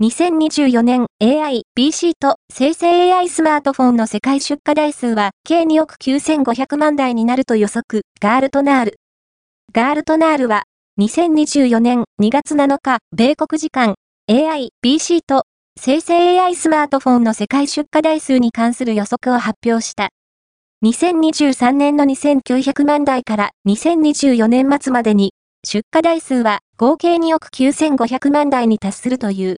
2024年 AI、PC と生成 AI スマートフォンの世界出荷台数は計2億9500万台になると予測、ガールトナール。ガールトナールは2024年2月7日、米国時間 AI、PC と生成 AI スマートフォンの世界出荷台数に関する予測を発表した。2023年の2900万台から2024年末までに出荷台数は合計2億9500万台に達するという。